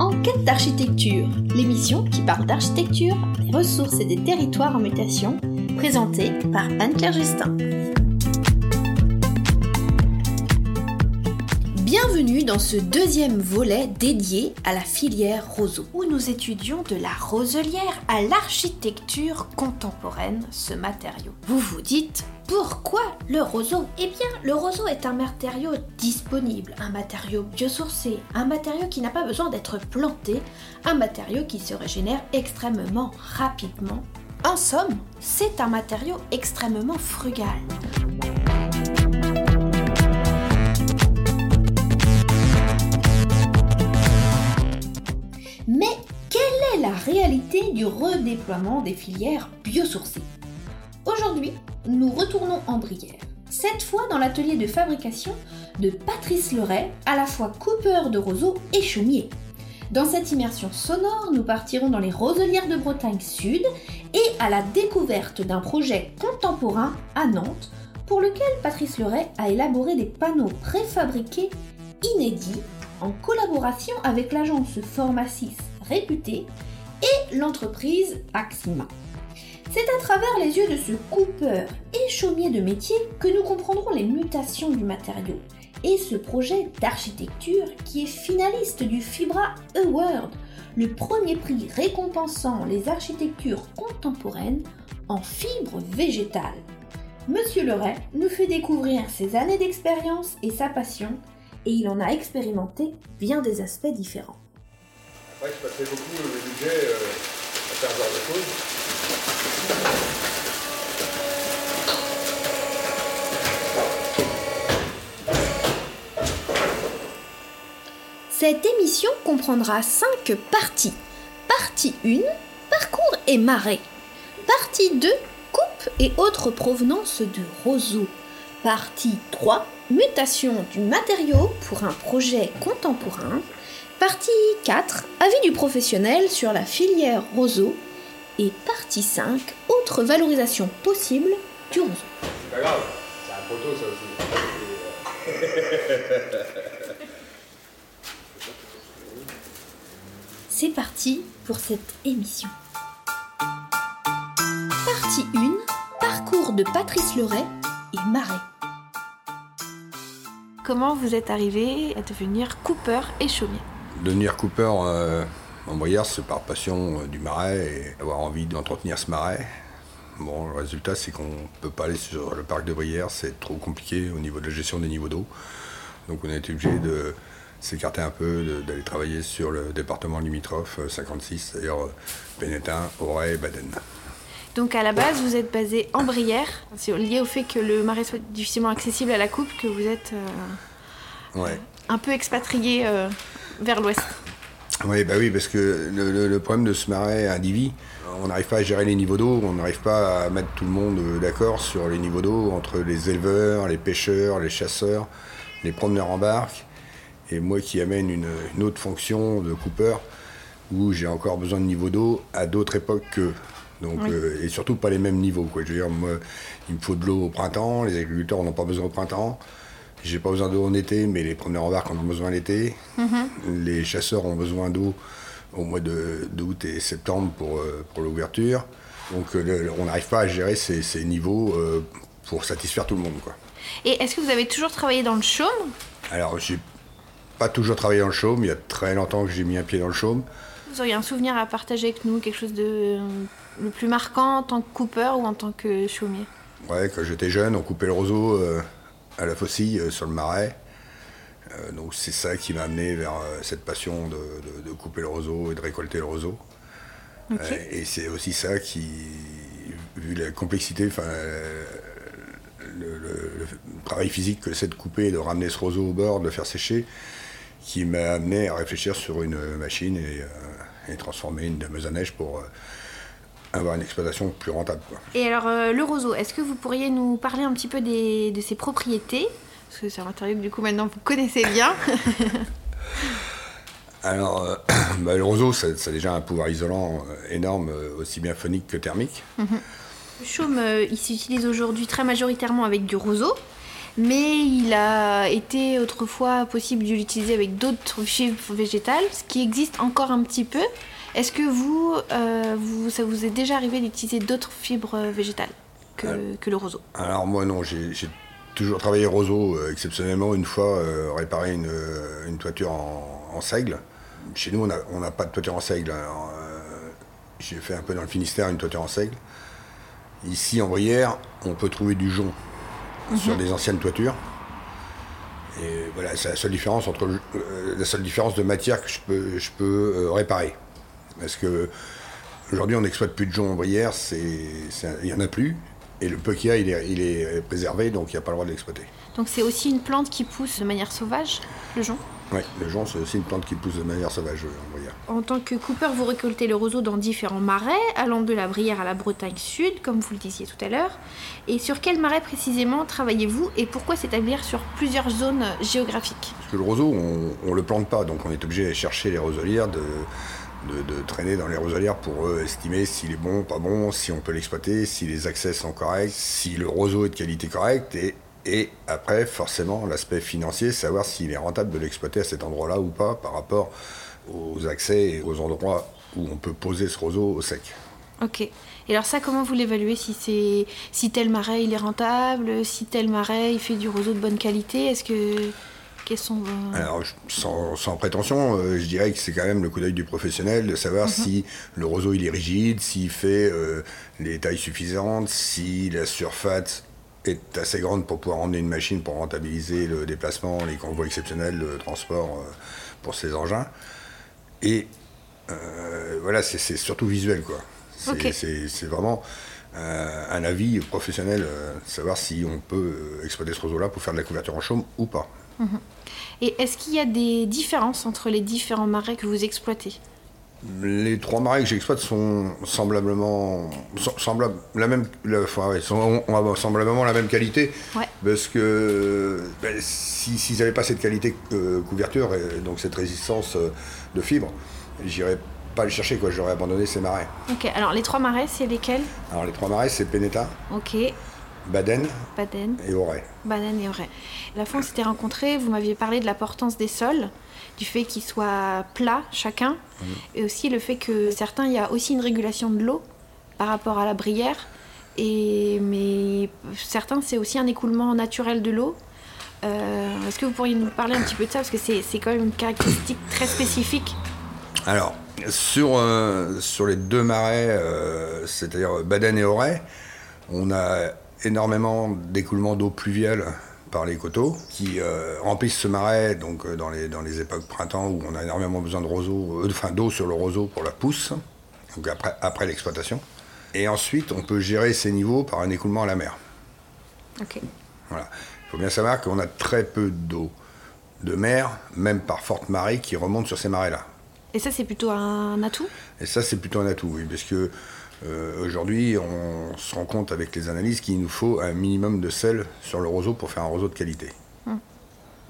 En quête d'architecture, l'émission qui parle d'architecture, des ressources et des territoires en mutation, présentée par Anne-Claire Justin. Bienvenue dans ce deuxième volet dédié à la filière roseau, où nous étudions de la roselière à l'architecture contemporaine, ce matériau. Vous vous dites, pourquoi le roseau? Eh bien, le roseau est un matériau disponible, un matériau biosourcé, un matériau qui n'a pas besoin d'être planté, un matériau qui se régénère extrêmement rapidement. En somme, c'est un matériau extrêmement frugal. Mais quelle est la réalité du redéploiement des filières biosourcées? Aujourd'hui, nous retournons en Brière. Cette fois dans l'atelier de fabrication de Patrice Leray, à la fois coupeur de roseaux et chaumier. Dans cette immersion sonore, nous partirons dans les roselières de Bretagne Sud et à la découverte d'un projet contemporain à Nantes pour lequel Patrice Leray a élaboré des panneaux préfabriqués inédits en collaboration avec l'agence Formacis réputée et l'entreprise Axima. C'est à travers les yeux de ce coupeur et chaumier de métier que nous comprendrons les mutations du matériau et ce projet d'architecture qui est finaliste du Fibra Award, le premier prix récompensant les architectures contemporaines en fibre végétale. Monsieur Leray nous fait découvrir ses années d'expérience et sa passion, et il en a expérimenté bien des aspects différents. Après, je passais beaucoup le budget euh, à faire genre de choses. Cette émission comprendra 5 parties. Partie 1, parcours et marais. Partie 2, coupe et autres provenances de roseaux. Partie 3, mutation du matériau pour un projet contemporain. Partie 4, avis du professionnel sur la filière roseau. Et partie 5, autre valorisation possible du roseau. C'est pas grave, c'est un poteau ça aussi. C'est parti pour cette émission. Partie 1, parcours de Patrice Leray et Marais. Comment vous êtes arrivé à devenir coupeur et chaumier? Devenir coupeur euh, en Brière, c'est par passion euh, du marais et avoir envie d'entretenir ce marais. Bon, le résultat, c'est qu'on ne peut pas aller sur le parc de Brière, c'est trop compliqué au niveau de la gestion des niveaux d'eau. Donc on a été obligé de s'écarter un peu, d'aller travailler sur le département limitrophe euh, 56, c'est-à-dire euh, Bénétin, Auray et Baden. Donc à la base, vous êtes basé en Brière. C'est lié au fait que le marais soit difficilement accessible à la coupe que vous êtes euh, Ouais. un peu expatrié euh, vers l'ouest. Oui, bah oui, parce que le, le- le problème de ce marais indivi, on n'arrive pas à gérer les niveaux d'eau, on n'arrive pas à mettre tout le monde euh, d'accord sur les niveaux d'eau entre les éleveurs, les pêcheurs, les chasseurs, les promeneurs en barque, et moi qui amène une, une autre fonction de coupeur, où j'ai encore besoin de niveau d'eau à d'autres époques qu'eux. Donc, Oui. euh, et surtout pas les mêmes niveaux. Quoi. Je veux dire, moi, il me faut de l'eau au printemps, les agriculteurs n'en ont pas besoin au printemps. J'ai pas besoin d'eau en été, mais les promeneurs en barque en ont besoin l'été. Les chasseurs ont besoin d'eau au mois d'août et septembre pour, euh, pour l'ouverture. Donc euh, le- on n'arrive pas à gérer ces, ces niveaux euh, pour satisfaire tout le monde. Quoi. Et est-ce que vous avez toujours travaillé dans le chaume? Alors j'ai pas toujours travaillé dans le chaume, il y a très longtemps que j'ai mis un pied dans le chaume. Vous auriez un souvenir à partager avec nous, quelque chose de le plus marquant en tant que coupeur ou en tant que chaumier Ouais, quand j'étais jeune, on coupait le roseau euh, à la faucille euh, sur le marais. Euh, donc c'est ça qui m'a amené vers cette passion de, de- de couper le roseau et de récolter le roseau. Et c'est aussi ça qui, vu la complexité, enfin, le, le- le travail physique que c'est de couper et de ramener ce roseau au bord, de le faire sécher, qui m'a amené à réfléchir sur une machine et, et transformer une dameuse à neige pour avoir une exploitation plus rentable. quoi. Et alors, euh, le roseau, est-ce que vous pourriez nous parler un petit peu des- de ses propriétés? Parce que c'est un matériau que du coup maintenant vous connaissez bien. Alors, euh, bah, le roseau, ça, ça a déjà un pouvoir isolant euh, énorme, aussi bien phonique que thermique. Le chaume, euh, il s'utilise aujourd'hui très majoritairement avec du roseau. mais il a été autrefois possible de l'utiliser avec d'autres fibres végétales, ce qui existe encore un petit peu. Est-ce que vous, euh, vous, ça vous est déjà arrivé d'utiliser d'autres fibres végétales que, Euh. que le roseau? Alors moi non, j'ai toujours travaillé roseau, euh, exceptionnellement une fois euh, réparé une, euh, une toiture en, en seigle. Chez nous on n'a pas de toiture en seigle. euh, j'ai fait un peu dans le Finistère une toiture en seigle. Ici en Brière, on peut trouver du jonc sur des anciennes toitures. Et voilà, c'est la seule différence entre le- euh, la seule différence de matière que je peux, je peux euh, réparer. Parce que aujourd'hui on n'exploite plus de jonc en Brière, il n'y en a plus. Et le peu qu'il y a, il est, il est préservé, donc il n'y a pas le droit de l'exploiter. Donc c'est aussi une plante qui pousse de manière sauvage, le jonc? Oui, le jonc, c'est aussi une plante qui pousse de manière sauvage euh, en Brière. En tant que coupeur, vous récoltez le roseau dans différents marais, allant de la Brière à la Bretagne Sud, comme vous le disiez tout à l'heure. Et sur quel marais précisément travaillez-vous et pourquoi s'établir sur plusieurs zones géographiques? Parce que le roseau, on ne le plante pas, donc on est obligé d'aller chercher les roselières, de, de, de traîner dans les roselières pour euh, estimer s'il est bon, pas bon, si on peut l'exploiter, si les accès sont corrects, si le roseau est de qualité correcte, et, et après, forcément, l'aspect financier, savoir s'il est rentable de l'exploiter à cet endroit-là ou pas par rapport aux accès et aux endroits où on peut poser ce roseau au sec. Ok. Et alors ça, comment vous l'évaluez si si tel marais il est rentable, si tel marais il fait du roseau de bonne qualité? Est-ce que vos... Alors, sans, sans prétention, euh, je dirais que c'est quand même le coup d'œil du professionnel de savoir si le roseau il est rigide, s'il fait euh, les tailles suffisantes, si la surface est assez grande pour pouvoir emmener une machine pour rentabiliser le déplacement, les convois exceptionnels de transport euh, pour ces engins. Et euh, voilà, c'est surtout visuel, quoi. C'est vraiment euh, un avis professionnel, euh, savoir si on peut euh, exploiter ce roseau-là pour faire de la couverture en chaume ou pas. Et est-ce qu'il y a des différences entre les différents marais que vous exploitez Les trois marais que j'exploite sont semblablement, sem- semblables, la même, la- enfin, ouais, sont, ont ont semblablement la même qualité, Ouais. parce que ben, si- s'ils n'avaient pas cette qualité euh, couverture et donc cette résistance euh, de fibres, j'irais pas le chercher, quoi. J'aurais abandonné ces marais. Ok. Alors les trois marais, c'est lesquels? Alors les trois marais, c'est Pénéta, Ok. Baden Baden, et Auray. Banane et Auray. La fois on s'était rencontrés, vous m'aviez parlé de l'importance des sols, du fait qu'ils soient plats chacun, et aussi le fait que certains, il y a aussi une régulation de l'eau par rapport à la brière, et mais certains, c'est aussi un écoulement naturel de l'eau. Euh, Est-ce que vous pourriez nous parler un petit peu de ça Parce que c'est c'est quand même une caractéristique très spécifique? Alors, sur, euh, sur les deux marais, euh, c'est-à-dire Baden et Auray, on a énormément d'écoulement d'eau pluviale par les coteaux qui euh, remplissent ce marais donc, euh, dans, les, dans les époques printemps où on a énormément besoin de roseau, euh, enfin, d'eau sur le roseau pour la pousse, donc après, après l'exploitation. Et ensuite, on peut gérer ces niveaux par un écoulement à la mer. Ok. Voilà. Il faut bien savoir qu'on a très peu d'eau de mer, même par forte marée, qui remonte sur ces marais-là. Et ça, c'est plutôt un atout? Et ça, c'est plutôt un atout, oui, parce que euh, aujourd'hui, on se rend compte avec les analyses qu'il nous faut un minimum de sel sur le roseau pour faire un roseau de qualité.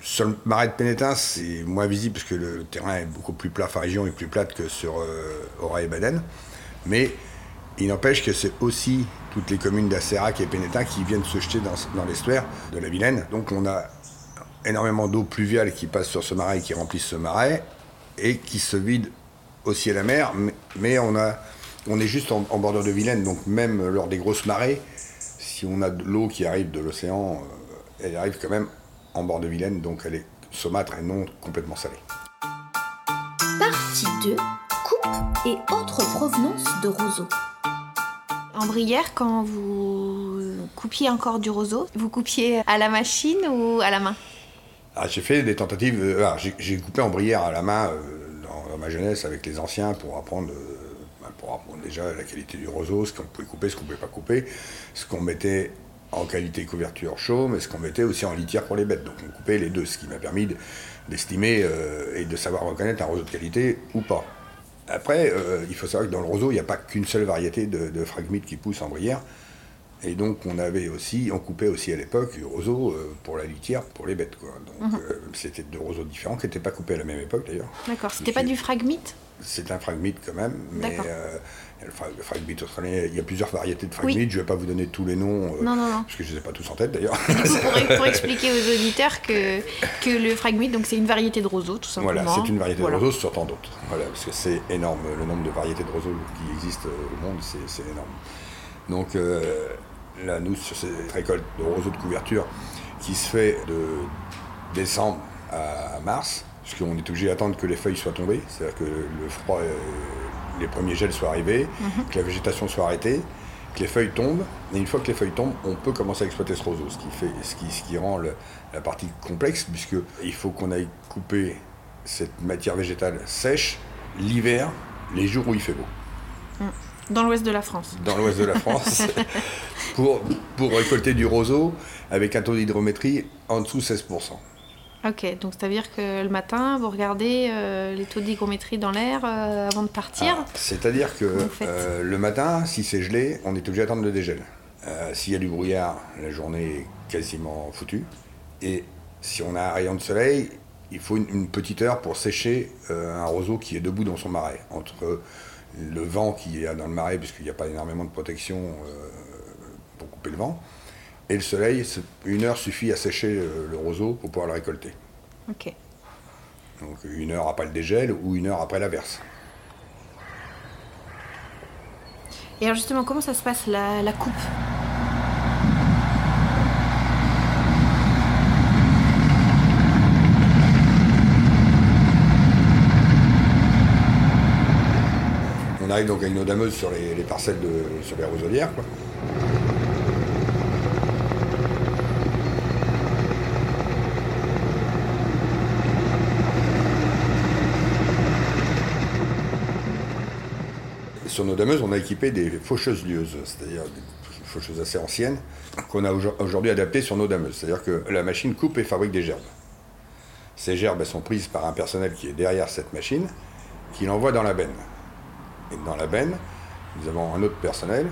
Sur le marais de Pénétin, c'est moins visible parce que le terrain est beaucoup plus plat, enfin, la région est plus plate que sur euh, Auray et Baden. Mais il n'empêche que c'est aussi toutes les communes d'Acérac et Pénétin qui viennent se jeter dans, dans l'estuaire de la Vilaine. Donc on a énormément d'eau pluviale qui passe sur ce marais et qui remplissent ce marais et qui se vide aussi à la mer. Mais, mais on, a, on est juste en, en bordure de Vilaine, donc même lors des grosses marées, si on a de l'eau qui arrive de l'océan, euh, elle arrive quand même en bord de Vilaine, donc elle est saumâtre et non complètement salée. Partie 2. Coupe et autres provenances de roseaux. En brière, quand vous coupiez encore du roseau, vous coupiez à la machine ou à la main? Ah, j'ai fait des tentatives. euh, alors, j'ai- coupé en brière à la main euh, dans, dans ma jeunesse avec les anciens pour apprendre, euh, pour apprendre déjà la qualité du roseau, ce qu'on pouvait couper, ce qu'on ne pouvait pas couper, ce qu'on mettait en qualité couverture chaume et ce qu'on mettait aussi en litière pour les bêtes. Donc on coupait les deux, ce qui m'a permis de- d'estimer euh, et de savoir reconnaître un roseau de qualité ou pas. Après, euh, il faut savoir que dans le roseau, il n'y a pas qu'une seule variété de, de phragmites qui poussent en brière. Et donc on avait aussi, on coupait aussi à l'époque du roseau euh, pour la litière, pour les bêtes. Quoi. Donc euh, c'était deux roseaux différents qui n'étaient pas coupés à la même époque d'ailleurs. D'accord, c'était pas du fragmite c'est un phragmite quand même, mais euh, le phragmite australien, il y a plusieurs variétés de phragmites. Je ne vais pas vous donner tous les noms, euh, Non, non, non. parce que je ne les ai pas tous en tête d'ailleurs. Pour, pour expliquer aux auditeurs que, que le phragmite, donc c'est une variété de roseau, tout simplement. Voilà, c'est une variété Voilà. de roseau sur tant d'autres. Voilà, parce que c'est énorme. Le nombre de variétés de roseaux qui existent euh, au monde, c'est c'est énorme. Donc euh, là, nous, sur cette récolte de roseaux de couverture qui se fait de décembre à mars, parce qu'on est obligé d'attendre que les feuilles soient tombées, c'est-à-dire que le froid, euh, les premiers gels soient arrivés, que la végétation soit arrêtée, que les feuilles tombent, et une fois que les feuilles tombent, on peut commencer à exploiter ce roseau, ce qui, fait, ce qui, ce qui rend le- la partie complexe, puisqu'il faut qu'on aille couper cette matière végétale sèche l'hiver, les jours où il fait beau, Dans l'ouest de la France. dans l'ouest de la France, pour, pour récolter du roseau avec un taux d'hydrométrie en dessous de 16%. Ok, donc c'est-à-dire que le matin, vous regardez euh, les taux d'hygrométrie dans l'air euh, avant de partir. Ah, C'est-à-dire que euh, le matin, si c'est gelé, on est obligé d'attendre le dégel. S'il y a du brouillard, la journée est quasiment foutue. Et si on a un rayon de soleil, il faut une, une petite heure pour sécher un roseau qui est debout dans son marais. Entre le vent qu'il y a dans le marais, puisqu'il n'y a pas énormément de protection pour couper le vent, et le soleil, une heure suffit à sécher le roseau pour pouvoir le récolter. Ok. Donc une heure après le dégel ou une heure après l'averse. Et alors justement, comment ça se passe la, la coupe? On arrive donc avec nos dameuses sur les, les parcelles de, sur les roselières. Quoi. Sur nos dameuses, on a équipé des faucheuses lieuses, c'est-à-dire des faucheuses assez anciennes, qu'on a aujourd- aujourd'hui adaptées sur nos dameuses. C'est-à-dire que la machine coupe et fabrique des gerbes. Ces gerbes elles sont prises par un personnel qui est derrière cette machine, qui l'envoie dans la benne. Et dans la benne, nous avons un autre personnel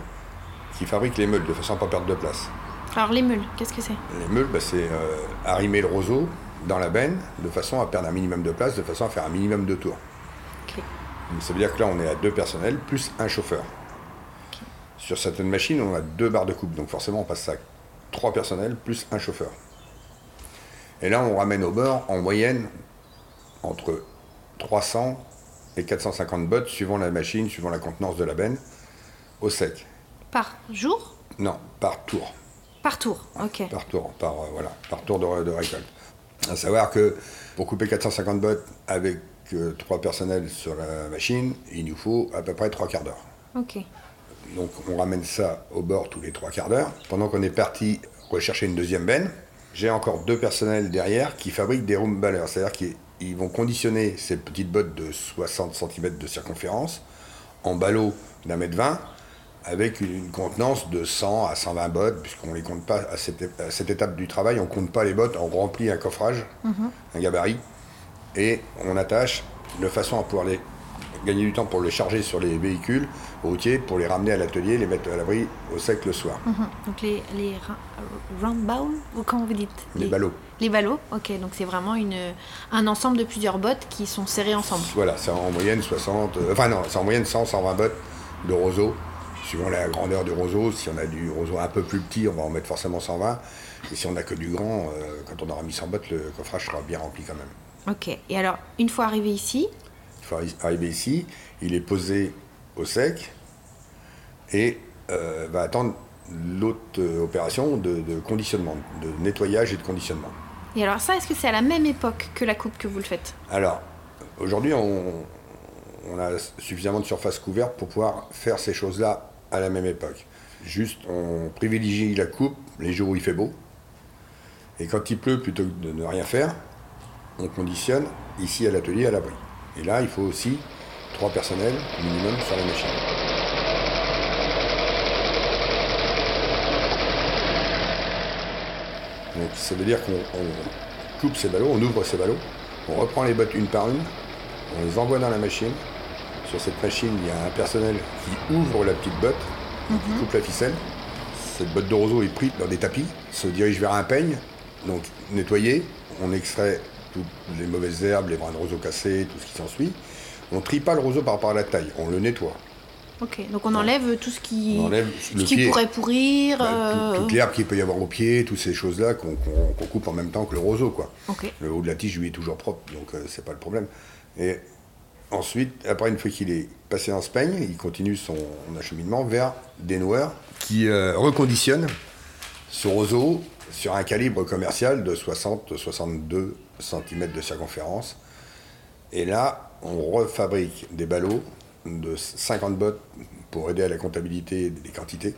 qui fabrique les meules de façon à ne pas perdre de place. Alors les meules, qu'est-ce que c'est? Les meules, bah, c'est euh, arrimer le roseau dans la benne de façon à perdre un minimum de place, de façon à faire un minimum de tours. Donc, ça veut dire que là, on est à deux personnels plus un chauffeur. Sur certaines machines, on a deux barres de coupe, donc forcément, on passe à trois personnels plus un chauffeur. Et là, on ramène au bord, en moyenne, entre 300 et 450 bottes, suivant la machine, suivant la contenance de la benne, au sec. Par jour? Non, par tour. Par tour, ok. Par tour, par, euh, voilà, par tour de, de récolte. À savoir que pour couper 450 bottes avec euh, trois personnels sur la machine, il nous faut à peu près trois quarts d'heure. Ok. Donc on ramène ça au bord tous les trois quarts d'heure. Pendant qu'on est parti rechercher une deuxième benne, j'ai encore deux personnels derrière qui fabriquent des room ballers. C'est-à-dire qu'ils ils vont conditionner ces petites bottes de 60 cm de circonférence en ballot d'un mètre 20 avec une, contenance de 100 à 120 bottes, puisqu'on ne les compte pas à cette, é- à cette étape du travail, on ne compte pas les bottes, on remplit un coffrage, un gabarit, et on attache de façon à pouvoir les gagner du temps pour les charger sur les véhicules routiers, pour les ramener à l'atelier, les mettre à l'abri au sec le soir. Mhm. Donc les, les round bowl, ou comment vous dites? Les ballots. Les ballots, ok. Donc c'est vraiment une, un ensemble de plusieurs bottes qui sont serrées ensemble. Voilà, c'est en moyenne 60, euh, enfin non, c'est en moyenne 100, 120 bottes de roseau, suivant la grandeur du roseau. Si on a du roseau un peu plus petit, on va en mettre forcément 120. Et si on n'a que du grand, euh, quand on aura mis 100 bottes, le coffrage sera bien rempli quand même. Ok. Et alors, une fois arrivé ici, Il faut arri- arriver ici, il est posé au sec et euh, va attendre l'autre euh, opération de, de conditionnement, de nettoyage et de conditionnement. et alors ça, est-ce que c'est à la même époque que la coupe que vous le faites? Alors, aujourd'hui, on, on a suffisamment de surface couverte pour pouvoir faire ces choses-là à la même époque. Juste, on privilégie la coupe les jours où il fait beau. Et quand il pleut, plutôt que de ne rien faire, on conditionne ici à l'atelier à l'abri. Et là, il faut aussi trois personnels minimum sur la machine. Donc ça veut dire qu'on on coupe ces ballots, on ouvre ces ballots, on reprend les bottes une par une, on les envoie dans la machine. Sur cette machine, il y a un personnel qui ouvre la petite botte, qui coupe la ficelle. Cette botte de roseau est prise dans des tapis, se dirige vers un peigne, donc nettoyé. On extrait toutes les mauvaises herbes, les brins de roseau cassés, tout ce qui s'ensuit. On trie pas le roseau par rapport à la taille, on le nettoie. Ok, donc on enlève tout ce qui, ce qui pied. pourrait pourrir. Bah, euh, tout- toute l'herbe qu'il peut y avoir au pied, toutes ces choses-là qu'on coupe en même temps que le roseau, quoi. Ok. Le haut de la tige, lui, est toujours propre, donc euh, c'est pas le problème. Et ensuite, après, une fois qu'il est passé en speigne, il continue son acheminement vers des noueurs qui euh, reconditionnent ce roseau sur un calibre commercial de 60-62 cm de circonférence. Et là, on refabrique des ballots de 50 bottes pour aider à la comptabilité des quantités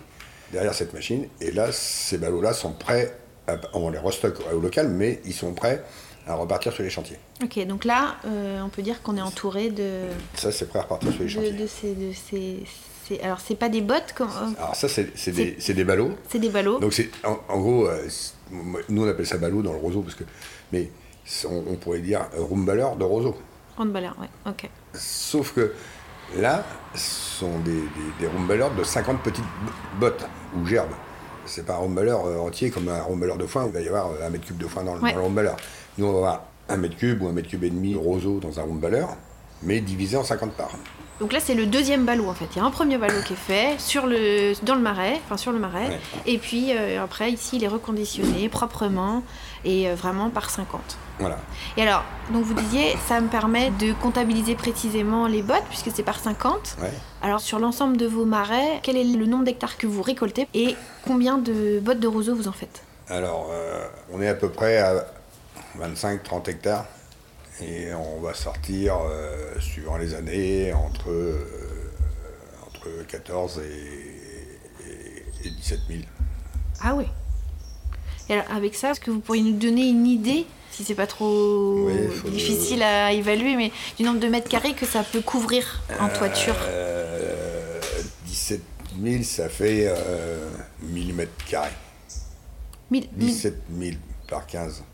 derrière cette machine. Et là, ces ballots-là sont prêts, à- on les restocke au local, mais ils sont prêts à repartir sur les chantiers. Ok, donc là, euh, on peut dire qu'on est entouré de, Ça, c'est prêt à repartir sur les chantiers. de ces, de ces, ces- Alors, c'est pas des bottes, comme- Alors ça, c'est des, des ballots. c'est des ballots. Donc c'est en, en gros, euh, nous on appelle ça ballot dans le roseau parce que, mais on, on pourrait dire roomballer de roseau. Handballeur, ouais, ok. Sauf que là, ce sont des, des, de 50 petites bottes ou gerbes. C'est pas un roomballer euh, entier comme un roomballer de foin, où il va y avoir euh, un mètre cube de foin dans, le- Ouais. dans le roomballer. Nous, on va avoir un mètre cube ou un mètre cube et demi de roseau dans un roomballer, mais divisé en 50 parts. Donc là, c'est le deuxième ballot en fait. Il y a un premier ballot qui est fait sur le, dans le marais, enfin sur le marais. Ouais. Et puis euh, après, ici, il est reconditionné proprement et euh, vraiment par 50. Voilà. Et alors, donc vous disiez, ça me permet de comptabiliser précisément les bottes puisque c'est par 50. Ouais. Alors sur l'ensemble de vos marais, quel est le nombre d'hectares que vous récoltez et combien de bottes de roseau vous en faites? Alors, euh, on est à peu près à 25-30 hectares. Et on va sortir, euh, suivant les années, entre, euh, entre 14 et, et, et 17 000. Ah oui. Et alors avec ça, est-ce que vous pourriez nous donner une idée, si c'est pas trop Oui, difficile à évaluer, mais du nombre de mètres carrés que ça peut couvrir en toiture? Euh, 17 000, ça fait euh, 1000 mètres carrés. Mille- mille- 17 000 par 15.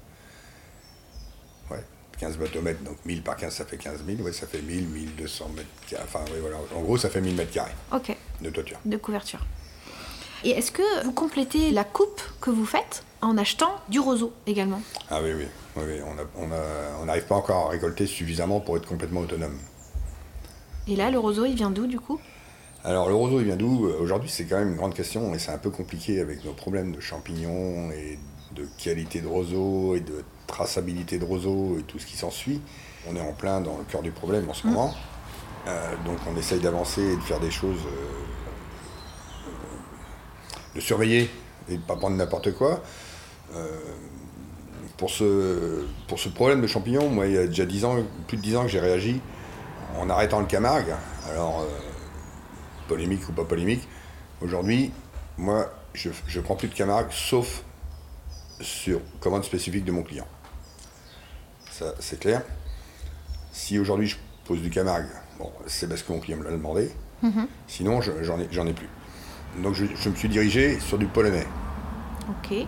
Ouais, 15 bateaux-mètres, donc 1000 par 15, ça fait 15 000. Ouais, ça fait 1000, 1200 mètres carrés. Enfin, oui, voilà. En gros, ça fait 1000 mètres carrés Ok, de toiture. de couverture. Et est-ce que vous complétez la coupe que vous faites en achetant du roseau également? Ah oui, oui. oui, oui. On a- on a- on n'arrive pas encore à récolter suffisamment pour être complètement autonome. Et là, le roseau, il vient d'où du coup? Alors, le roseau, il vient d'où? Euh, Aujourd'hui, c'est quand même une grande question et c'est un peu compliqué avec nos problèmes de champignons et de qualité de roseau et de traçabilité de roseau et tout ce qui s'ensuit. On est en plein dans le cœur du problème en ce moment. Euh, donc, on essaye d'avancer et de faire des choses, euh, de surveiller et de ne pas prendre n'importe quoi. Euh, pour, ce, pour ce problème de champignons, moi, il y a déjà 10 ans, plus de 10 ans que j'ai réagi en arrêtant le Camargue. Alors, polémique ou pas polémique, aujourd'hui, moi, je ne prends plus de Camargue, sauf sur commande spécifique de mon client. Ça, c'est clair. Si aujourd'hui je pose du Camargue, bon, c'est parce que mon client me l'a demandé. Sinon, je- j'en ai, j'en ai plus. Donc, je, je me suis dirigé sur du polonais. Ok.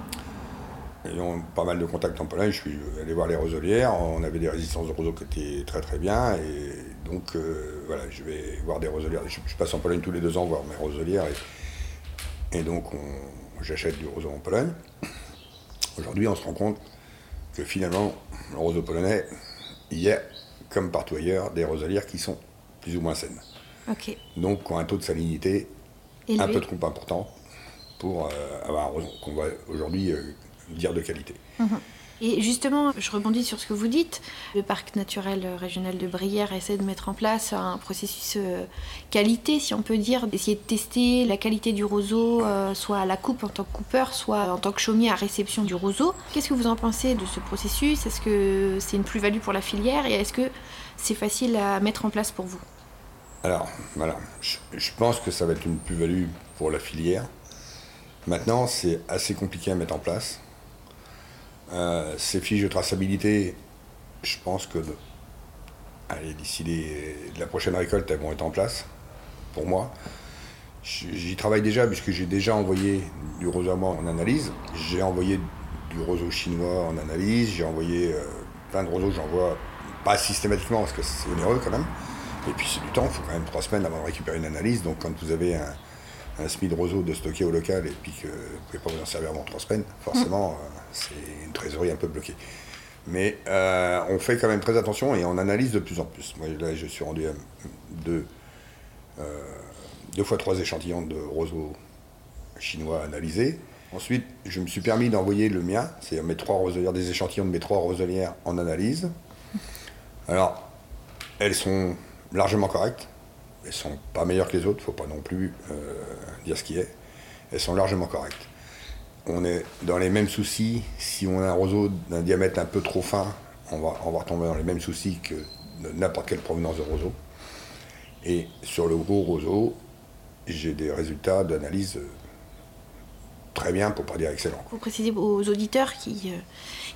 Ayant pas mal de contacts en Pologne, je suis allé voir les roselières. On avait des résistances de roseaux qui étaient très très bien. Et donc, euh, voilà, je vais voir des roselières. Je, je passe en Pologne tous les deux ans voir mes roselières. Et, et donc, on- j'achète du roseau en Pologne. Aujourd'hui, on se rend compte que finalement, le roseau polonais, il y a, comme partout ailleurs, des roselières qui sont plus ou moins saines. Donc, qui ont un taux de salinité un peu trop important pour euh, avoir un roseau qu'on va aujourd'hui euh, dire de qualité. Et justement, je rebondis sur ce que vous dites. Le parc naturel régional de Brière essaie de mettre en place un processus euh, qualité, si on peut dire, d'essayer de tester la qualité du roseau, euh, soit à la coupe en tant que coupeur, soit en tant que chaumier à réception du roseau. Qu'est-ce que vous en pensez de ce processus? Est-ce que c'est une plus-value pour la filière? Et est-ce que c'est facile à mettre en place pour vous? Alors, voilà, je pense que ça va être une plus-value pour la filière. Maintenant, c'est assez compliqué à mettre en place. Euh, ces fiches de traçabilité, je pense que d'ici la prochaine récolte, elles vont être en place, pour moi. J'y travaille déjà, puisque j'ai déjà envoyé du roseau en analyse. J'ai envoyé du roseau chinois en analyse. J'ai envoyé euh, plein de roseaux, j'envoie pas systématiquement, parce que c'est onéreux quand même. Et puis c'est du temps, il faut quand même trois semaines avant de récupérer une analyse. Donc quand vous avez un, un SMI de roseau de stocker au local et puis que vous ne pouvez pas vous en servir avant trois semaines, forcément, euh, c'est une trésorerie un peu bloquée. Mais euh, on fait quand même très attention et on analyse de plus en plus. Moi, là, je suis rendu à deux, euh, deux fois trois échantillons de roseaux chinois analysés. Ensuite, je me suis permis d'envoyer le mien, c'est-à-dire mes trois roselières, des échantillons de mes trois roselières en analyse. Alors, elles sont largement correctes. Elles sont pas meilleures que les autres, faut pas non plus euh, dire ce qui est. Elles sont largement correctes. On est dans les mêmes soucis. Si on a un roseau d'un diamètre un peu trop fin, on va, on va retomber dans les mêmes soucis que n'importe quelle provenance de roseau. Et sur le gros roseau, j'ai des résultats d'analyse euh, très bien, pour pas dire excellent. Vous précisez aux auditeurs qui ne euh,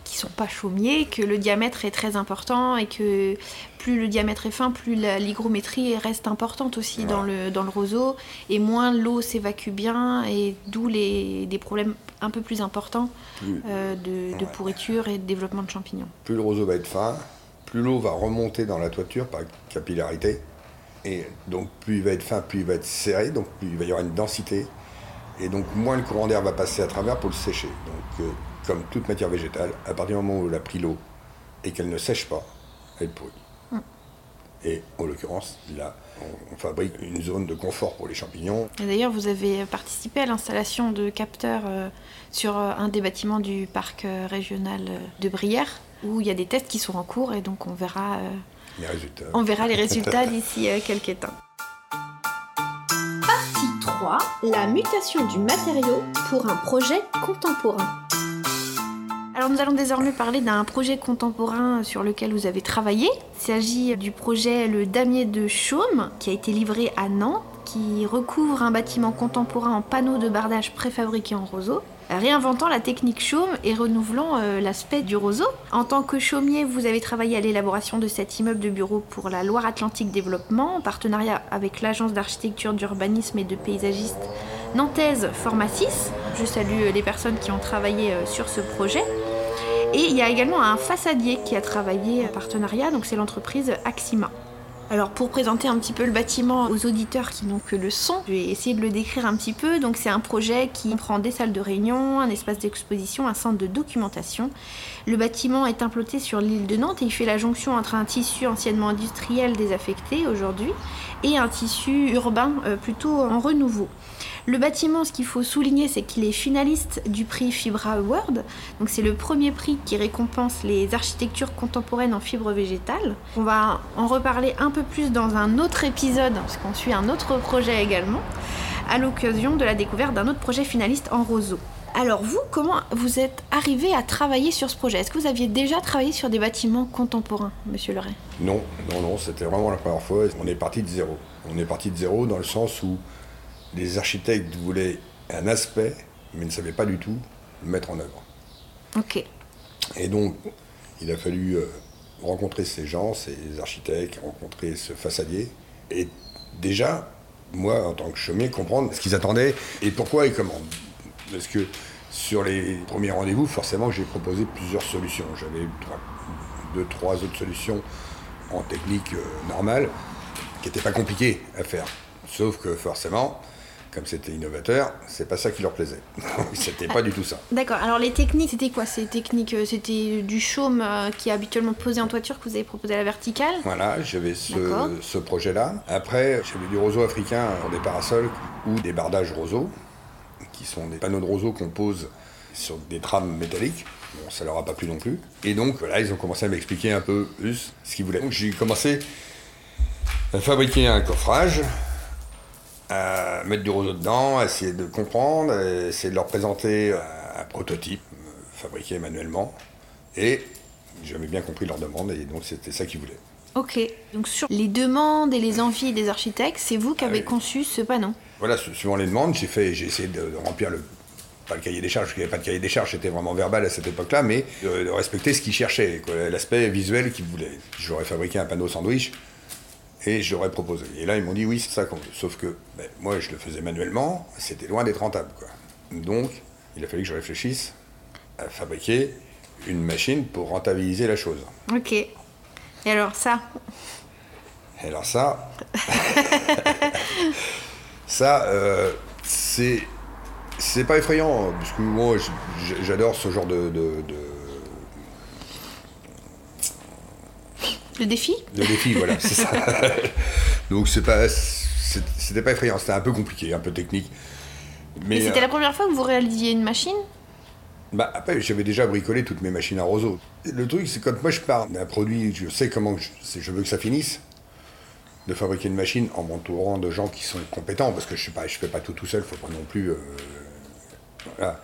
qui sont pas chaumiers que le diamètre est très important et que plus le diamètre est fin, plus l'hygrométrie reste importante aussi dans, le, dans le roseau et moins l'eau s'évacue bien et d'où les, des problèmes un peu plus importants euh, de, pourriture et de développement de champignons. Plus le roseau va être fin, plus l'eau va remonter dans la toiture par capillarité. Et donc plus il va être fin, plus il va être serré, donc plus il va y avoir une densité et donc, moins le courant d'air va passer à travers pour le sécher. Donc, euh, comme toute matière végétale, à partir du moment où elle a pris l'eau et qu'elle ne sèche pas, elle pourrit. Mm. Et en l'occurrence, là, on, fabrique une zone de confort pour les champignons. D'ailleurs, vous avez participé à l'installation de capteurs euh, sur euh, un des bâtiments du parc régional de Brière, où il y a des tests qui sont en cours, et donc on verra, les résultats. On verra les résultats d'ici quelques temps. La mutation du matériau pour un projet contemporain. Alors nous allons désormais parler d'un projet contemporain sur lequel vous avez travaillé. Il s'agit du projet Le Damier de Chaume qui a été livré à Nantes, qui recouvre un bâtiment contemporain en panneaux de bardage préfabriqués en roseau réinventant la technique chaume et renouvelant euh, l'aspect du roseau. En tant que chaumier, vous avez travaillé à l'élaboration de cet immeuble de bureau pour la Loire-Atlantique Développement, en partenariat avec l'agence d'architecture, d'urbanisme et de paysagiste nantaise Formacis. Je salue euh, les personnes qui ont travaillé euh, sur ce projet. Et il y a également un façadier qui a travaillé en partenariat, donc c'est l'entreprise Axima. Alors pour présenter un petit peu le bâtiment aux auditeurs qui n'ont que le son, je vais essayer de le décrire un petit peu. Donc c'est un projet qui comprend des salles de réunion, un espace d'exposition, un centre de documentation. Le bâtiment est implanté sur l'île de Nantes et il fait la jonction entre un tissu anciennement industriel désaffecté aujourd'hui et un tissu urbain euh, plutôt en renouveau. Le bâtiment, ce qu'il faut souligner, c'est qu'il est finaliste du prix Fibra Award. Donc c'est le premier prix qui récompense les architectures contemporaines en fibre végétale. On va en reparler un peu plus dans un autre épisode, parce qu'on suit un autre projet également, à l'occasion de la découverte d'un autre projet finaliste en roseau. Alors vous, comment vous êtes arrivé à travailler sur ce projet? Est-ce que vous aviez déjà travaillé sur des bâtiments contemporains, Monsieur Leray Non, non, non, c'était vraiment la première fois. On est parti de zéro. On est parti de zéro dans le sens où les architectes voulaient un aspect, mais ne savaient pas du tout le mettre en œuvre. Ok. Et donc, il a fallu euh, rencontrer ces gens, ces architectes, rencontrer ce façadier, et déjà, moi, en tant que chaumier, comprendre ce qu'ils attendaient et pourquoi et comment. Parce que sur les premiers rendez-vous, forcément, j'ai proposé plusieurs solutions. J'avais deux, trois autres solutions en technique euh, normale qui n'étaient pas compliquées à faire. Sauf que forcément, comme c'était innovateur, c'est pas ça qui leur plaisait. c'était pas du tout ça. D'accord. Alors les techniques, c'était quoi? Ces techniques, euh, c'était du chaume euh, qui est habituellement posé en toiture que vous avez proposé à la verticale? Voilà, j'avais ce, projet-là. Après, j'avais du roseau africain des parasols ou des bardages roseaux, qui sont des panneaux de roseau qu'on pose sur des trames métalliques. Bon, ça leur a pas plu non plus. Et donc, voilà, ils ont commencé à m'expliquer un peu plus ce qu'ils voulaient. Donc, j'ai commencé à fabriquer un coffrage à mettre du roseau dedans, essayer de comprendre, essayer de leur présenter un prototype fabriqué manuellement. Et j'avais bien compris leurs demandes et donc c'était ça qu'ils voulaient. Ok, donc sur les demandes et les envies des architectes, c'est vous qui avez ah conçu ce panneau? Voilà, suivant les demandes, j'ai fait, j'ai essayé de, remplir le, pas le cahier des charges, parce qu'il n'y avait pas de cahier des charges, c'était vraiment verbal à cette époque-là, mais de, de respecter ce qu'ils cherchaient, l'aspect visuel qu'ils voulaient. J'aurais fabriqué un panneau sandwich, et j'aurais proposé. Et là, ils m'ont dit oui, c'est ça qu'on veut. Sauf que ben, moi, je le faisais manuellement, c'était loin d'être rentable. Quoi. Donc, il a fallu que je réfléchisse à fabriquer une machine pour rentabiliser la chose. Ok. Et alors ça? Et alors ça? Ça, euh, c'est. C'est pas effrayant, parce que moi, j'adore ce genre de, de, Le défi Le défi, voilà, c'est ça. Donc c'est pas, c'était pas effrayant, c'était un peu compliqué, un peu technique. Mais c'était la première fois que vous réalisiez une machine bah, après, j'avais déjà bricolé toutes mes machines à roseau. Le truc, c'est quand moi je pars d'un produit, je sais comment je, je, veux que ça finisse, de fabriquer une machine en m'entourant de gens qui sont compétents, parce que je ne fais pas tout tout seul, il faut pas non plus. Euh, voilà.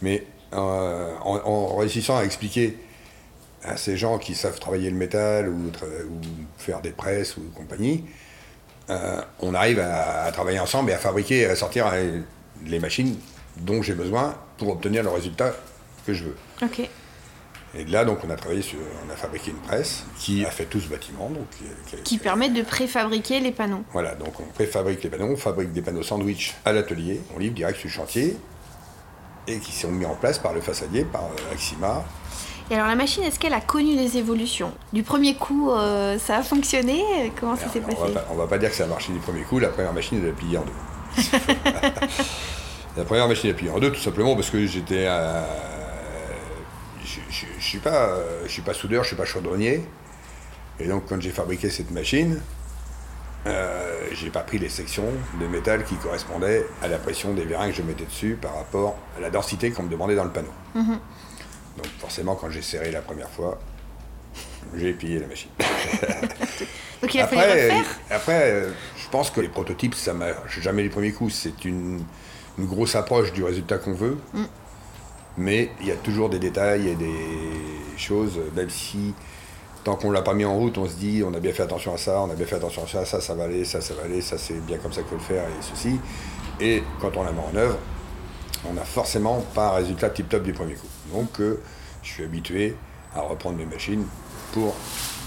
Mais euh, en, réussissant à expliquer à ces gens qui savent travailler le métal ou, ou faire des presses ou compagnie, euh, on arrive à, travailler ensemble et à fabriquer, à sortir les machines dont j'ai besoin pour obtenir le résultat que je veux. Ok. Et là, donc, on a travaillé sur, on a fabriqué une presse qui a fait tout ce bâtiment. Donc, qui, permet de préfabriquer les panneaux. Voilà, donc on préfabrique les panneaux, on fabrique des panneaux sandwich à l'atelier, on livre direct sur le chantier, et qui sont mis en place par le façadier, par euh, Axima. Et alors la machine, est-ce qu'elle a connu des évolutions Du premier coup, euh, ça a fonctionné? Comment ça s'est passé? on va, va pas dire que ça a marché du premier coup, la première machine, elle a plié en deux. La première machine à plier en deux, tout simplement parce que j'étais. je ne suis pas, je suis pas soudeur, je suis pas chaudronnier. Et donc, quand j'ai fabriqué cette machine, euh, j'ai pas pris les sections de métal qui correspondaient à la pression des vérins que je mettais dessus par rapport à la densité qu'on me demandait dans le panneau. Mhm. Donc, forcément, quand j'ai serré la première fois, j'ai plié la machine. donc, il a après, fallu refaire Après, euh, je pense que les prototypes, ça marche jamais les premiers coups. C'est une une grosse approche du résultat qu'on veut. Mm. Mais il y a toujours des détails et des choses, même si tant qu'on l'a pas mis en route, on se dit on a bien fait attention à ça, on a bien fait attention à ça, ça, ça va aller, ça, ça va aller, ça c'est bien comme ça qu'il faut le faire et ceci. Et quand on la met en œuvre, on n'a forcément pas un résultat tip-top du premier coup. Donc euh, je suis habitué à reprendre mes machines pour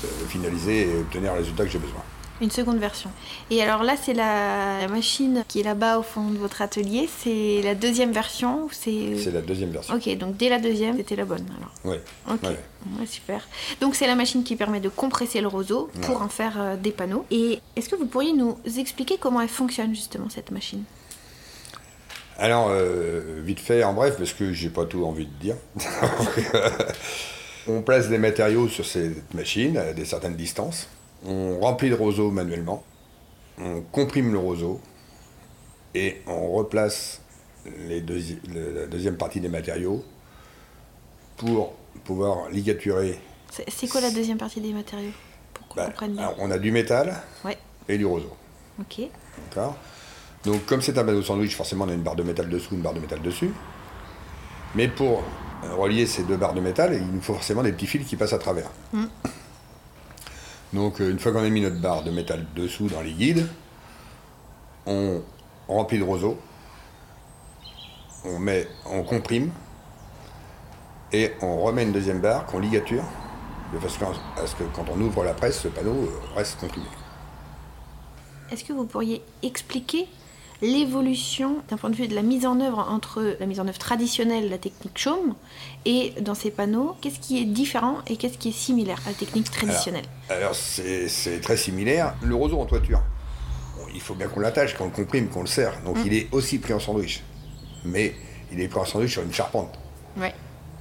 euh, finaliser et obtenir le résultat que j'ai besoin. Une seconde version. Et alors là, c'est la machine qui est là-bas au fond de votre atelier. C'est la deuxième version c'est... C'est la deuxième version. Ok, donc dès la deuxième, c'était la bonne alors. Oui. Ok, ouais. super. Donc c'est la machine qui permet de compresser le roseau pour en faire euh, des panneaux. Et est-ce que vous pourriez nous expliquer comment elle fonctionne justement cette machine? Alors, euh, vite fait, en bref, parce que j'ai pas tout envie de dire. On place des matériaux sur cette machine à des certaines distances on remplit le roseau manuellement, on comprime le roseau et on replace les la deuxième partie des matériaux pour pouvoir ligaturer. C'est quoi la deuxième partie des matériaux? Pour bah, On a du métal et du roseau. Ok. D'accord? Donc comme c'est un bateau sandwich, forcément on a une barre de métal dessous, une barre de métal dessus. Mais pour relier ces deux barres de métal, il nous faut forcément des petits fils qui passent à travers. Mm. Donc euh, une fois qu'on a mis notre barre de métal dessous dans les guides, on remplit le roseau, on, met, on comprime et on remet une deuxième barre qu'on ligature de façon à ce que quand on ouvre la presse, ce panneau euh, reste comprimé. Est-ce que vous pourriez expliquer l'évolution d'un point de vue de la mise en œuvre entre la mise en œuvre traditionnelle, la technique chaume, et dans ces panneaux, qu'est-ce qui est différent et qu'est-ce qui est similaire à la technique traditionnelle? Alors, c'est très similaire. Le roseau en toiture, il faut bien qu'on l'attache, qu'on le comprime, qu'on le serre. Donc mm. il est aussi pris en sandwich. Mais il est pris en sandwich sur une charpente. Ouais.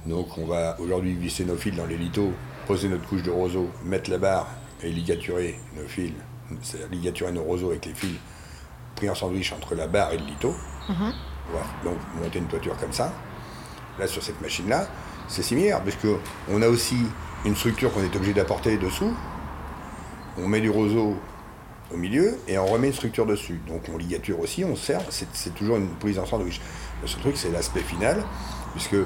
Donc on va aujourd'hui visser nos fils dans les lithos, poser notre couche de roseau, mettre la barre et ligaturer nos fils, c'est-à-dire ligaturer nos roseaux avec les fils pris en sandwich entre la barre et le lito. Mhm. Donc monter une toiture comme ça. Là, sur cette machine-là, c'est similaire, parce on a aussi une structure qu'on est obligé d'apporter dessous. On met du roseau au milieu et on remet une structure dessus. Donc on ligature aussi, on serre, c'est toujours une prise en sandwich. Le seul truc, c'est l'aspect final, puisque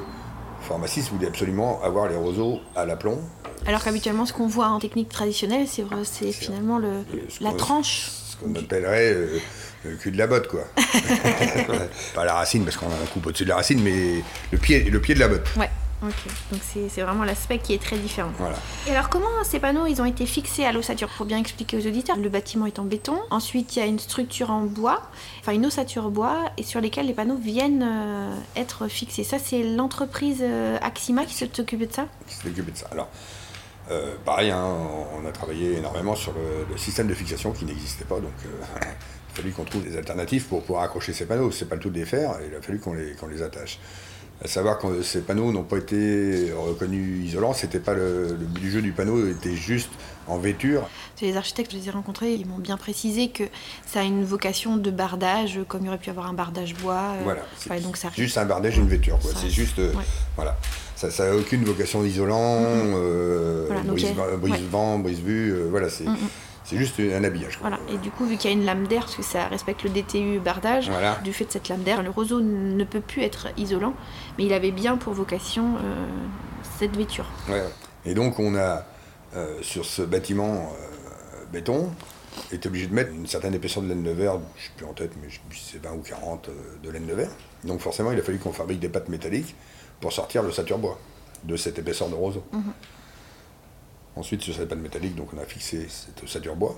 pharmaciste voulait absolument avoir les roseaux à l'aplomb. Alors qu'habituellement, ce qu'on voit en technique traditionnelle, c'est finalement le, la tranche. Ce qu'on appellerait euh, le cul de la botte, quoi. Pas la racine, parce qu'on coupe au-dessus de la racine, mais le pied, le pied de la botte. Ouais. Ok, donc c'est vraiment l'aspect qui est très différent. Voilà. Et alors comment ces panneaux ils ont été fixés à l'ossature? Pour bien expliquer aux auditeurs, le bâtiment est en béton, ensuite il y a une structure en bois, enfin une ossature bois, et sur lesquelles les panneaux viennent euh, être fixés. Ça c'est l'entreprise euh, Axima qui s'occupe de ça? Qui s'occupe de ça. Alors, euh, pareil, hein, on a travaillé énormément sur le, système de fixation qui n'existait pas, donc il a fallu qu'on trouve des alternatives pour pouvoir accrocher ces panneaux. C'est pas le tout de les faire, il a fallu qu'on les, les attache. À savoir que ces panneaux n'ont pas été reconnus isolants, c'était pas le, le but du jeu du panneau était juste en vêture. Les architectes, je les ai rencontrés, ils m'ont bien précisé que ça a une vocation de bardage, comme il aurait pu avoir un bardage bois. euh, Voilà, ouais, donc ça juste un bardage et une vêture. C'est juste, euh, ouais. voilà. Ça n'a aucune vocation d'isolant, euh, Voilà, y brise- brise-vent, brise-vue, euh, voilà, c'est Mm. C'est juste un habillage. quoi. Voilà, et du coup, vu qu'il y a une lame d'air, parce que ça respecte le DTU bardage, Voilà. du fait de cette lame d'air, le roseau ne peut plus être isolant, mais il avait bien pour vocation euh, cette vêture. Ouais. Et donc on a euh, sur ce bâtiment euh, béton été obligé de mettre une certaine épaisseur de laine de verre, je ne sais plus en tête, mais c'est 20 ou 40 euh, de laine de verre. Donc forcément il a fallu qu'on fabrique des pattes métalliques pour sortir le sature bois de cette épaisseur de roseau. Ensuite sur cette patte métallique, donc on a fixé cette ossature bois.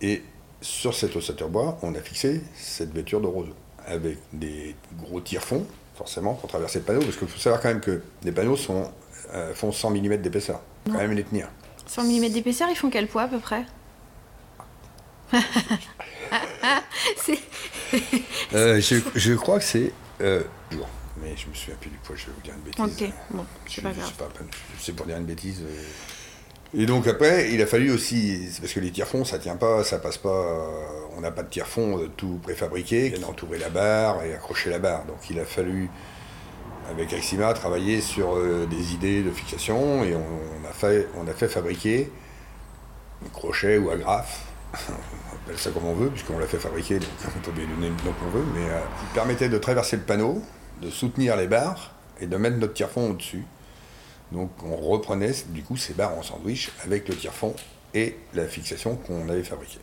Et sur cette ossature bois, on a fixé cette vêture de roseau avec des gros tire-fonds, forcément, pour traverser le panneau, parce qu'il faut savoir quand même que les panneaux sont, euh, font 100 mm d'épaisseur. Faut quand même les tenir. 100 mm d'épaisseur, ils font quel poids à peu près? Euh, je, je crois que c'est. Euh, jours. mais je me souviens plus du poids, je vais vous dire une bêtise. Ok, bon, Je- c'est pas grave. c'est pour dire une bêtise. euh. Et donc après, il a fallu aussi, parce que les tire-fonds, ça tient pas, ça passe pas, euh, on n'a pas de tire-fond euh, tout préfabriqué, il a entouré la barre et accrocher la barre. Donc il a fallu, avec Axima, travailler sur euh, des idées de fixation et on, a, fait, on a fait fabriquer un crochet ou agrafe, on appelle ça comme on veut, puisqu'on l'a fait fabriquer, donc on peut bien donner le nom qu'on veut, mais euh, qui permettait de traverser le panneau, de soutenir les barres et de mettre notre tire-fond au-dessus. Donc on reprenait du coup ces barres en sandwich avec le tire-fond et la fixation qu'on avait fabriquée.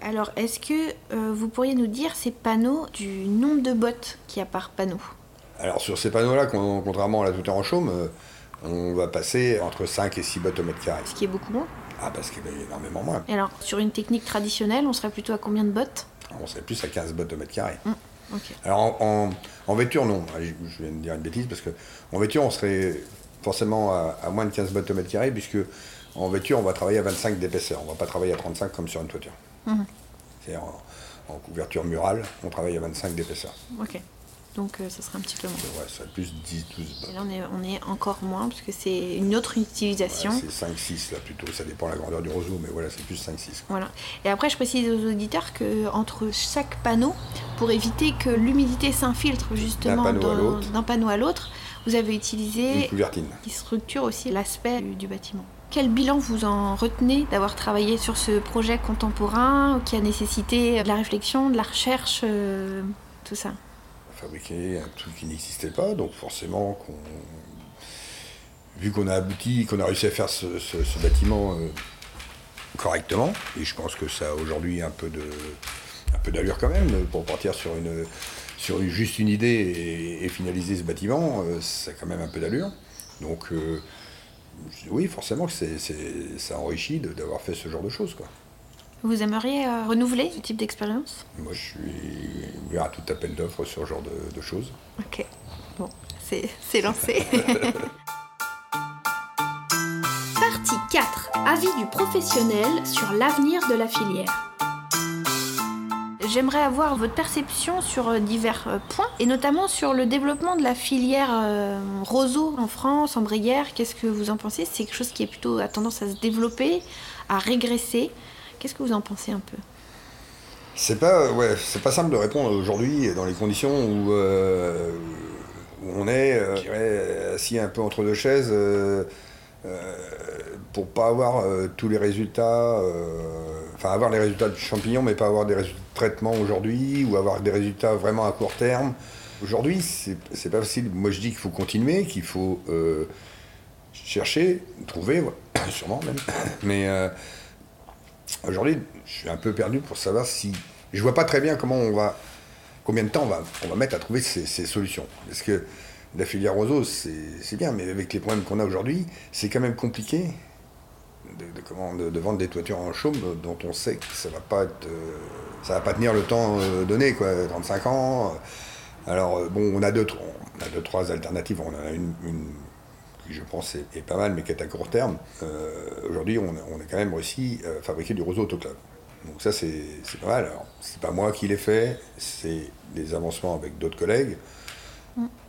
Alors, est-ce que euh, vous pourriez nous dire ces panneaux du nombre de bottes qu'il y a par panneau? Alors sur ces panneaux-là, con- contrairement à la tout en chaume, euh, on va passer entre 5 et 6 bottes au mètre carré. Ce qui est beaucoup moins. Ah parce qu'il y a énormément moins. Et alors, sur une technique traditionnelle, on serait plutôt à combien de bottes? On serait plus à 15 bottes au mètre carré. Ok. Alors en, en- en vêture, non. Allez, Je viens de dire une bêtise parce que en vêture, on serait forcément à, à moins de 15 bottes au mètre carré puisque en vêture, on va travailler à 25 d'épaisseur. On va pas travailler à 35 comme sur une toiture. Mhm. C'est-à-dire en, en couverture murale, on travaille à 25 d'épaisseur. Ok. Donc, euh, ça serait un petit peu moins. Vrai, ça plus 10, 12 bottes. Et là, on est, on est encore moins, parce que c'est une autre utilisation. Ouais, c'est 5-6 là plutôt, ça dépend de la grandeur du roseau, mais voilà, c'est plus 5-6. Voilà. Et après, je précise aux auditeurs que entre chaque panneau, pour éviter que l'humidité s'infiltre justement D'un panneau à dans- l'autre. d'un panneau à l'autre, vous avez utilisé qui structure aussi l'aspect du, du bâtiment. Quel bilan vous en retenez d'avoir travaillé sur ce projet contemporain qui a nécessité de la réflexion, de la recherche, euh, tout ça? Fabriquer un truc qui n'existait pas, donc forcément qu'on. Vu qu'on a abouti, qu'on a réussi à faire ce, ce- ce bâtiment euh, correctement, et je pense que ça a aujourd'hui un peu de un peu d'allure quand même, pour partir sur une sur une- juste une idée et, et finaliser ce bâtiment, euh, ça a quand même un peu d'allure. Donc euh, oui, forcément que c'est, c'est- ça enrichit de- d'avoir fait ce genre de choses. Quoi. Vous aimeriez euh, renouveler ce type d'expérience? Moi je suis ouvert à tout appel d'offres sur ce genre de- de choses. Ok. Bon, c'est c'est lancé. Partie 4. Avis du professionnel sur l'avenir de la filière. J'aimerais avoir votre perception sur euh, divers euh, points, et notamment sur le développement de la filière euh, roseau en France, en Brière. Qu'est-ce que vous en pensez? C'est quelque chose qui est plutôt à tendance à se développer, à régresser. Qu'est-ce que vous en pensez un peu? C'est pas, ouais, pas simple de répondre aujourd'hui dans les conditions où, on est, assis un peu entre deux chaises, pour pas avoir euh, tous les résultats, euh, enfin avoir les résultats du champignon, mais pas avoir des résultats de traitement aujourd'hui, ou avoir des résultats vraiment à court terme. Aujourd'hui, c'est pas facile. Moi, je dis qu'il faut continuer, qu'il faut euh, chercher, trouver, sûrement même, mais euh, Aujourd'hui, je suis un peu perdu pour savoir si. Je vois pas très bien comment on va. Combien de temps on va, on va mettre à trouver ces, ces solutions. Parce que la filière roseau, c'est bien, mais avec les problèmes qu'on a aujourd'hui, c'est quand même compliqué de, vendre des toitures en chaume dont on sait que ça va euh, va pas tenir le temps euh, donné, quoi, 35 ans. Alors, euh, bon, on a deux, on trois alternatives. On en a une, qui, je pense, est, pas mal, mais qui est à court terme. Aujourd'hui, on, a- on a quand même réussi à fabriquer du roseau autoclave. Donc ça, c'est c'est pas mal. Alors, c'est pas moi qui l'ai fait, c'est des avancements avec d'autres collègues.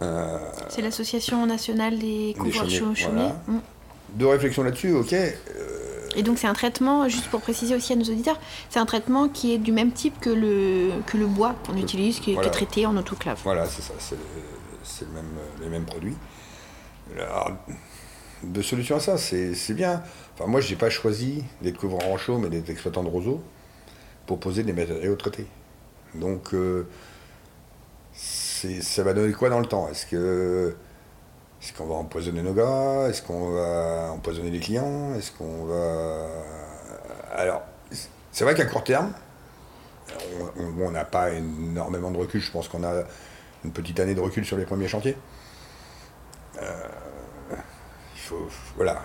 Euh, c'est l'association nationale des couvreurs chaumiers. Mm. De réflexion là-dessus, ok. Euh, et donc c'est un traitement, juste pour préciser aussi à nos auditeurs, c'est un traitement qui est du même type que le, que le bois qu'on utilise, qui, est traité en autoclave. Voilà, c'est ça, c'est le, même, les mêmes produits. de solution à ça, c'est bien. Enfin, moi, je n'ai pas choisi d'être couvreur en chaud, mais d'être exploitant de roseaux pour poser des matériaux traités. Donc, euh, ça va donner quoi dans le temps? Est-ce qu'on va empoisonner nos gars? Est-ce qu'on va empoisonner les clients? Est-ce qu'on va alors c'est vrai qu'à court terme, on n'a pas énormément de recul. Je pense qu'on a une petite année de recul sur les premiers chantiers. Euh, il faut, voilà,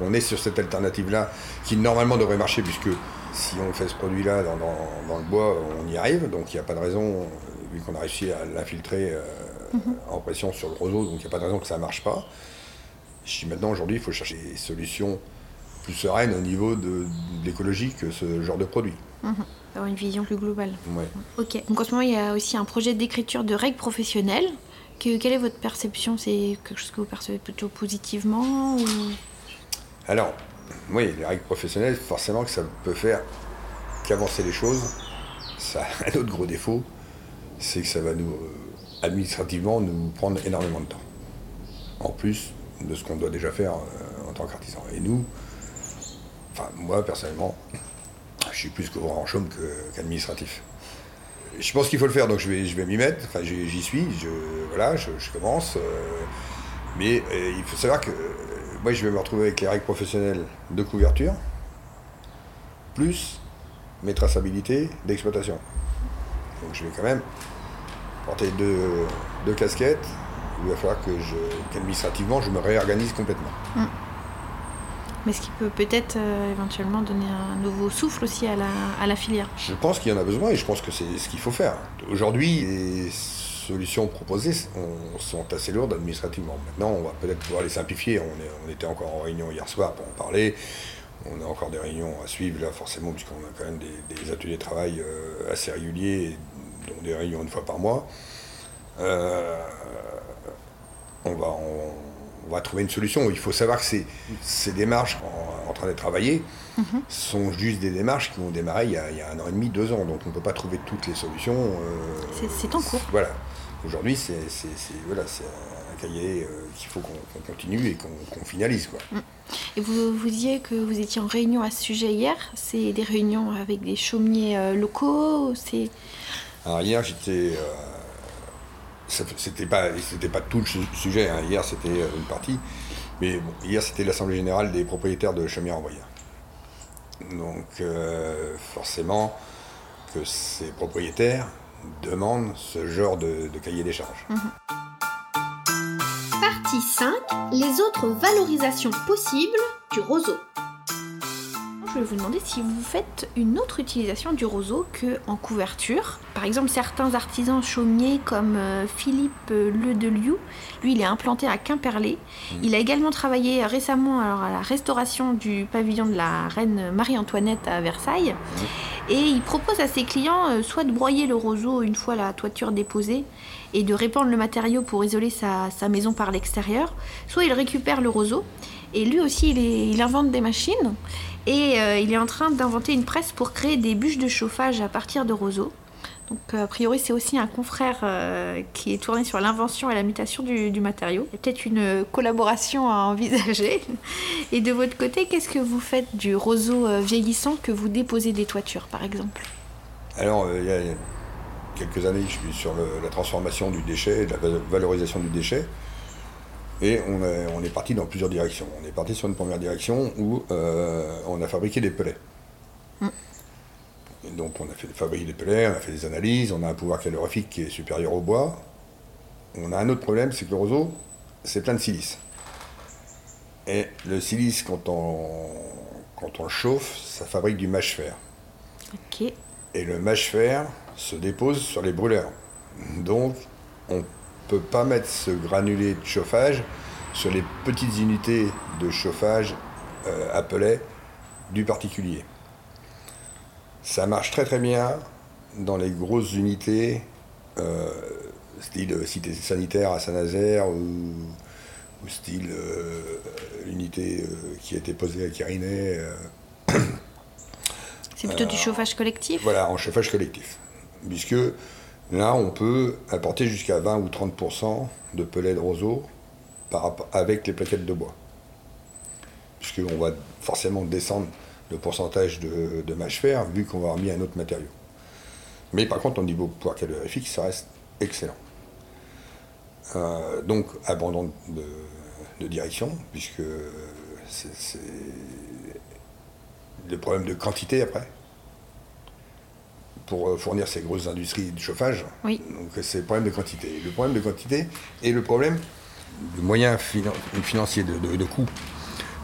on, est sur cette alternative-là qui normalement devrait marcher puisque si on fait ce produit-là dans, le bois, on y arrive. Donc il n'y a pas de raison, vu qu'on a réussi à l'infiltrer euh, mhm. en pression sur le roseau, donc il n'y a pas de raison que ça ne marche pas. Je dis maintenant, aujourd'hui, il faut chercher des solutions plus sereines au niveau de, l'écologie que ce genre de produit. Mhm. Avoir une vision plus globale. Ouais. Ok. Donc en ce moment, il y a aussi un projet d'écriture de règles professionnelles. quelle est votre perception? C'est quelque chose que vous percevez plutôt positivement Alors, oui, les règles professionnelles, forcément que ça peut faire qu'avancer les choses. Ça a un autre gros défaut, c'est que ça va nous, euh, administrativement, nous prendre énormément de temps. En plus de ce qu'on doit déjà faire euh, en tant qu'artisan. Et nous, enfin moi personnellement, je suis plus couvreur en chaume qu'administratif. je pense qu'il faut le faire, donc je vais, je vais m'y mettre. Enfin, j'y suis, je, voilà, je, commence. Euh, mais il faut savoir que moi, je vais me retrouver avec les règles professionnelles de couverture, plus mes traçabilités d'exploitation. Donc je vais quand même porter deux, casquettes. Il va falloir que je, qu'administrativement, je me réorganise complètement. Mm. Mais ce qui peut peut-être euh, éventuellement donner un nouveau souffle aussi à la, à la filière. Je pense qu'il y en a besoin et je pense que c'est ce qu'il faut faire. Aujourd'hui, solutions proposées sont assez lourdes administrativement. Maintenant, on va peut-être pouvoir les simplifier. On, était encore en réunion hier soir pour en parler. On a encore des réunions à suivre là, forcément, puisqu'on a quand même des, ateliers de travail euh, assez réguliers, dont des réunions une fois par mois. Euh, on, va, on, va trouver une solution. Il faut savoir que ces, ces démarches en, train d'être travaillées mm-hmm. sont juste des démarches qui ont démarré il y, a, un an et demi, deux ans. Donc on ne peut pas trouver toutes les solutions. Euh, c'est en cours. Voilà. Aujourd'hui, c'est voilà, un cahier euh, qu'il faut qu'on continue et qu'on finalise. Quoi. Mm. Et vous, vous disiez que vous étiez en réunion à ce sujet hier. C'est des réunions avec des chaumiers locaux c'est... Alors hier, j'étais... Euh, c'était pas, pas tout le sujet. Hein. Hier, c'était une partie. Mais bon, hier, c'était l'Assemblée Générale des propriétaires de chaumières en Donc, forcément, que ces propriétaires demande ce genre de, cahier des charges. Mhm. Partie 5. Les autres valorisations possibles du roseau je vais vous demander si vous faites une autre utilisation du roseau que en couverture. Par exemple, certains artisans chaumiers comme euh, Philippe Ledeliou, lui, il est implanté à Quimperlé. Mmh. Il a également travaillé récemment alors, à la restauration du pavillon de la reine Marie-Antoinette à Versailles. Mmh. Et il propose à ses clients euh, soit de broyer le roseau une fois la toiture déposée et de répandre le matériau pour isoler sa, maison par l'extérieur, soit il récupère le roseau et lui aussi il, il invente des machines et euh, il est en train d'inventer une presse pour créer des bûches de chauffage à partir de roseaux. Donc a priori c'est aussi un confrère euh, qui est tourné sur l'invention et la mutation du, matériau. Il y a peut-être une collaboration à envisager. Et de votre côté, qu'est-ce que vous faites du roseau euh, vieillissant que vous déposez des toitures par exemple? Alors il y a quelques années je suis sur la transformation du déchet, la valorisation du déchet. Et on, est parti dans plusieurs directions. On est parti sur une première direction où euh, on a fabriqué des pelets. Mm. donc on a fait fabriquer des pelets, on a fait des analyses, on a un pouvoir calorifique qui est supérieur au bois. On a un autre problème, c'est que le roseau, c'est plein de silice. Et le silice, quand on, quand on le chauffe, ça fabrique du mâche-fer. Et le mâche-fer se dépose sur les brûleurs. Donc, on peut pas mettre ce granulé de chauffage sur les petites unités de chauffage euh, du particulier. Ça marche très très bien dans les grosses unités, euh, style cité sanitaire à Saint-Nazaire ou, ou style euh, unité euh, qui a été posée à Kirinet. euh, C'est plutôt du chauffage collectif? Voilà, en chauffage collectif. Puisque là, on peut apporter jusqu'à 20 ou 30% de pellet de roseau par avec les plaquettes de bois. Puisqu'on va forcément descendre le pourcentage de, de mâche fer vu qu'on va avoir un autre matériau. Mais par contre, au niveau poids calorifique, ça reste excellent. Euh, donc, abandon de, direction, puisque c'est le problème de quantité après pour euh, fournir ces grosses industries de chauffage. Oui. Donc c'est le problème de quantité. Le problème de quantité et le problème de moyens finan- financiers, de, de, de coûts.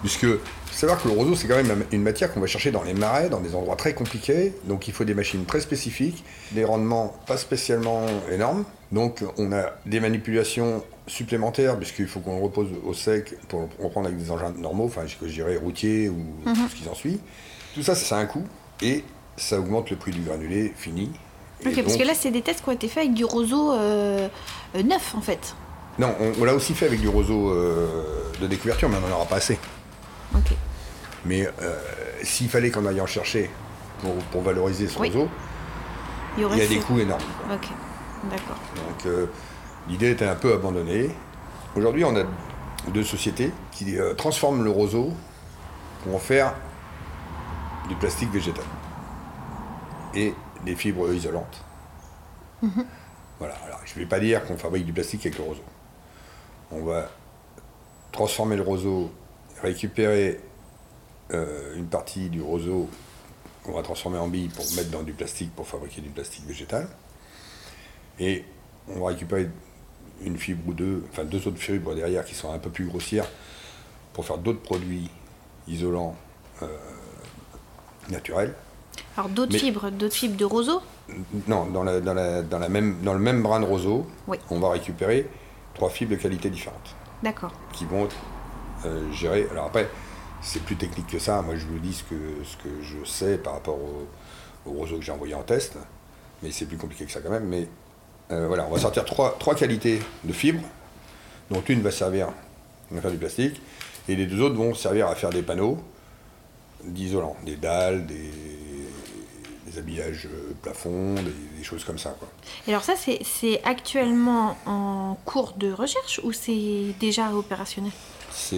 Puisque savoir que le roseau, c'est quand même une matière qu'on va chercher dans les marais, dans des endroits très compliqués. Donc il faut des machines très spécifiques, des rendements pas spécialement énormes. Donc on a des manipulations supplémentaires, puisqu'il faut qu'on repose au sec pour reprendre avec des engins normaux, enfin je dirais routiers ou tout ce qui s'ensuit. Tout ça, ça a un coût et ça augmente le prix du granulé fini. Ok, parce que là, c'est des tests qui ont été faits avec du roseau euh, euh, neuf, en fait. Non, on, on l'a aussi fait avec du roseau euh, de découverture, mais on n'en aura pas assez. Ok. Mais s'il fallait qu'on aille en chercher pour, pour valoriser ce Oui. roseau, Il y aurait il y a des coûts énormes. quoi. Ok, d'accord. Donc l'idée était un peu abandonnée. Aujourd'hui, on a deux sociétés qui transforment le roseau pour en faire du plastique végétal et des fibres isolantes. Voilà, alors je ne vais pas dire qu'on fabrique du plastique avec le roseau. On va transformer le roseau, récupérer euh, une partie du roseau qu'on va transformer en billes pour mettre dans du plastique pour fabriquer du plastique végétal. Et on va récupérer une fibre ou deux, enfin deux autres fibres derrière qui sont un peu plus grossières pour faire d'autres produits isolants euh, naturels. Alors, d'autres Mais- fibres, d'autres fibres de roseau Non, dans, la- dans la- dans la même, dans le même brin de roseau, Oui. on va récupérer trois fibres de qualité différentes D'accord. qui vont être euh, gérées. Alors après, c'est plus technique que ça. Moi, je vous dis ce que, ce que je sais par rapport au, au roseau que j'ai envoyé en test, mais c'est plus compliqué que ça quand même. Mais euh, voilà, on va sortir trois, trois qualités de fibres, dont une va servir à faire du plastique, et les deux autres vont servir à faire des panneaux d'isolants, des dalles, des, des habillages euh, des, des choses comme ça. Quoi. Et alors ça, c'est actuellement en cours de recherche ou c'est déjà opérationnel? C'est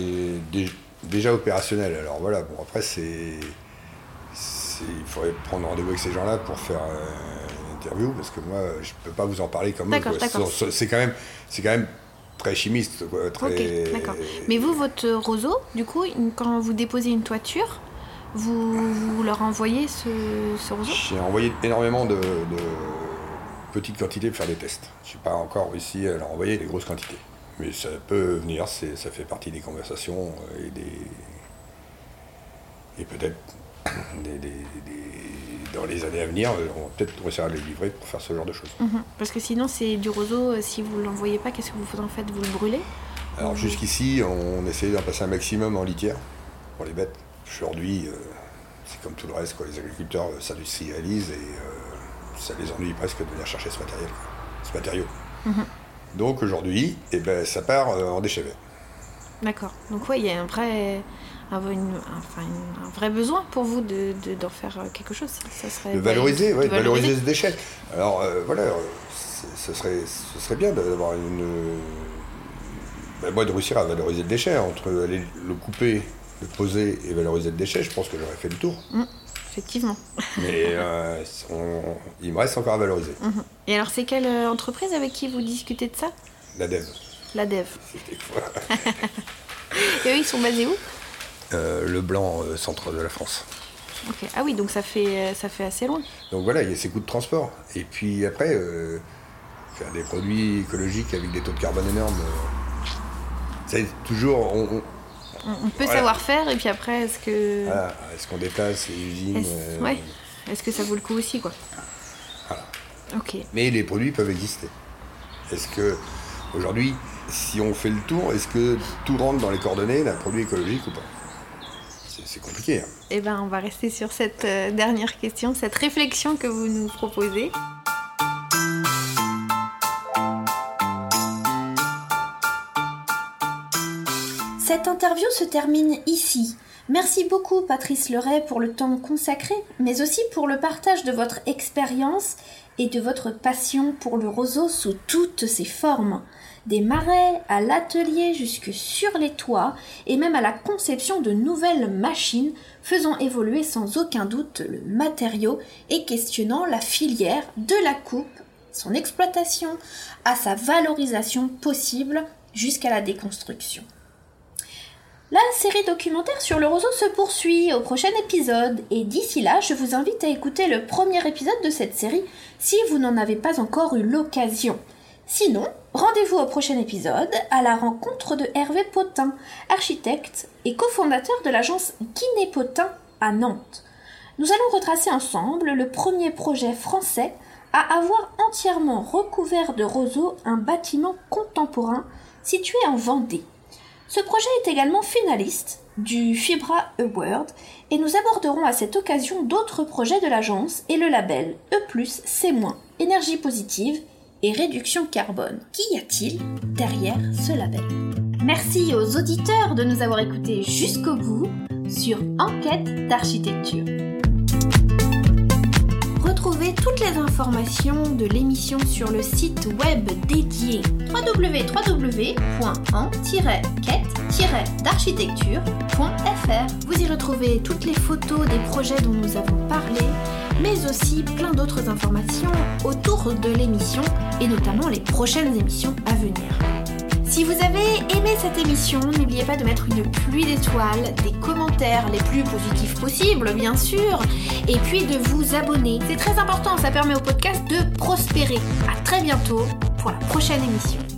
dé- déjà opérationnel. Alors voilà, bon après c'est, il faudrait prendre rendez-vous avec ces gens-là pour faire euh, une interview parce que moi je peux pas vous en parler comme eux. C'est quand même, c'est quand même très chimiste, quoi, très. Ok, d'accord. Mais vous, votre roseau, du coup, quand vous déposez une toiture, vous, vous leur envoyez ce, ce roseau J'ai envoyé énormément de, de petites quantités pour faire des tests. Je n'ai pas encore réussi à leur envoyer des grosses quantités. Mais ça peut venir, ça fait partie des conversations et des. Et peut-être des- des- des- dans les années à venir, on va peut-être réussir à les livrer pour faire ce genre de choses. Mhm. Parce que sinon, c'est du roseau, euh, si vous ne l'envoyez pas, qu'est-ce que vous en faites Vous le brûlez? Alors jusqu'ici, on essayait d'en passer un maximum en litière pour les bêtes. Aujourd'hui, euh, c'est comme tout le reste, quoi. les agriculteurs euh, s'industrialisent et euh, ça les ennuie presque de venir chercher ce matériel, ce matériau. Donc aujourd'hui, eh ben, ça part en déchets verts. D'accord. Donc oui, il y a un vrai, un, une- enfin, une- un vrai besoin pour vous de, de- d'en faire quelque chose. Ça serait De valoriser, ouais, de de valoriser ce déchet. Alors euh, voilà, ce serait, ce serait bien d'avoir une. ben, moi, de réussir à valoriser le déchet, entre aller le couper, le poser et valoriser le déchet, je pense que j'aurais fait le tour. Effectivement. Mais euh, on- il me reste encore à valoriser. Mhm. Et alors, c'est quelle euh, entreprise avec qui vous discutez de ça? La dev. La Dev. Quoi Et eux, ils sont basés où? Euh, le blanc euh, centre de la France. Ah oui, donc ça fait, ça fait assez loin. Donc voilà, il y a ces coûts de transport. Et puis après, faire des produits écologiques avec des taux de carbone énormes, c'est toujours. on- on- On, peut Voilà. savoir faire, et puis après, est-ce que, voilà, Est-ce qu'on déplace les usines est-ce, euh, ouais. est-ce que ça vaut le coup aussi, quoi Voilà. Ok. Mais les produits peuvent exister. Est-ce que, aujourd'hui, si on fait le tour, est-ce que tout rentre dans les coordonnées d'un produit écologique ou pas? C'est, c'est compliqué. hein. Eh ben, on va rester sur cette euh, dernière question, cette réflexion que vous nous proposez. Cette interview se termine ici. Merci beaucoup Patrice Leray pour le temps consacré, mais aussi pour le partage de votre expérience et de votre passion pour le roseau sous toutes ses formes. Des marais à l'atelier jusque sur les toits et même à la conception de nouvelles machines faisant évoluer sans aucun doute le matériau et questionnant la filière de la coupe, son exploitation à sa valorisation possible jusqu'à la déconstruction. La série documentaire sur le roseau se poursuit au prochain épisode et d'ici là, je vous invite à écouter le premier épisode de cette série si vous n'en avez pas encore eu l'occasion. Sinon, rendez-vous au prochain épisode à la rencontre de Hervé Potin, architecte et cofondateur de l'agence Guinée Potin à Nantes. Nous allons retracer ensemble le premier projet français à avoir entièrement recouvert de roseaux un bâtiment contemporain situé en Vendée. Ce projet est également finaliste du Fibra Award et nous aborderons à cette occasion d'autres projets de l'agence et le label E+, C-, énergie positive et réduction carbone. Qu'y a-t-il derrière ce label? Merci aux auditeurs de nous avoir écoutés jusqu'au bout sur Enquête d'architecture. Toutes les informations de l'émission sur le site web dédié www.en-quête-d'architecture.fr. Vous y retrouvez toutes les photos des projets dont nous avons parlé, mais aussi plein d'autres informations autour de l'émission et notamment les prochaines émissions à venir. Si vous avez aimé cette émission, n'oubliez pas de mettre une pluie d'étoiles, des commentaires les plus positifs possibles, bien sûr, et puis de vous abonner. C'est très important, ça permet au podcast de prospérer. À très bientôt pour la prochaine émission.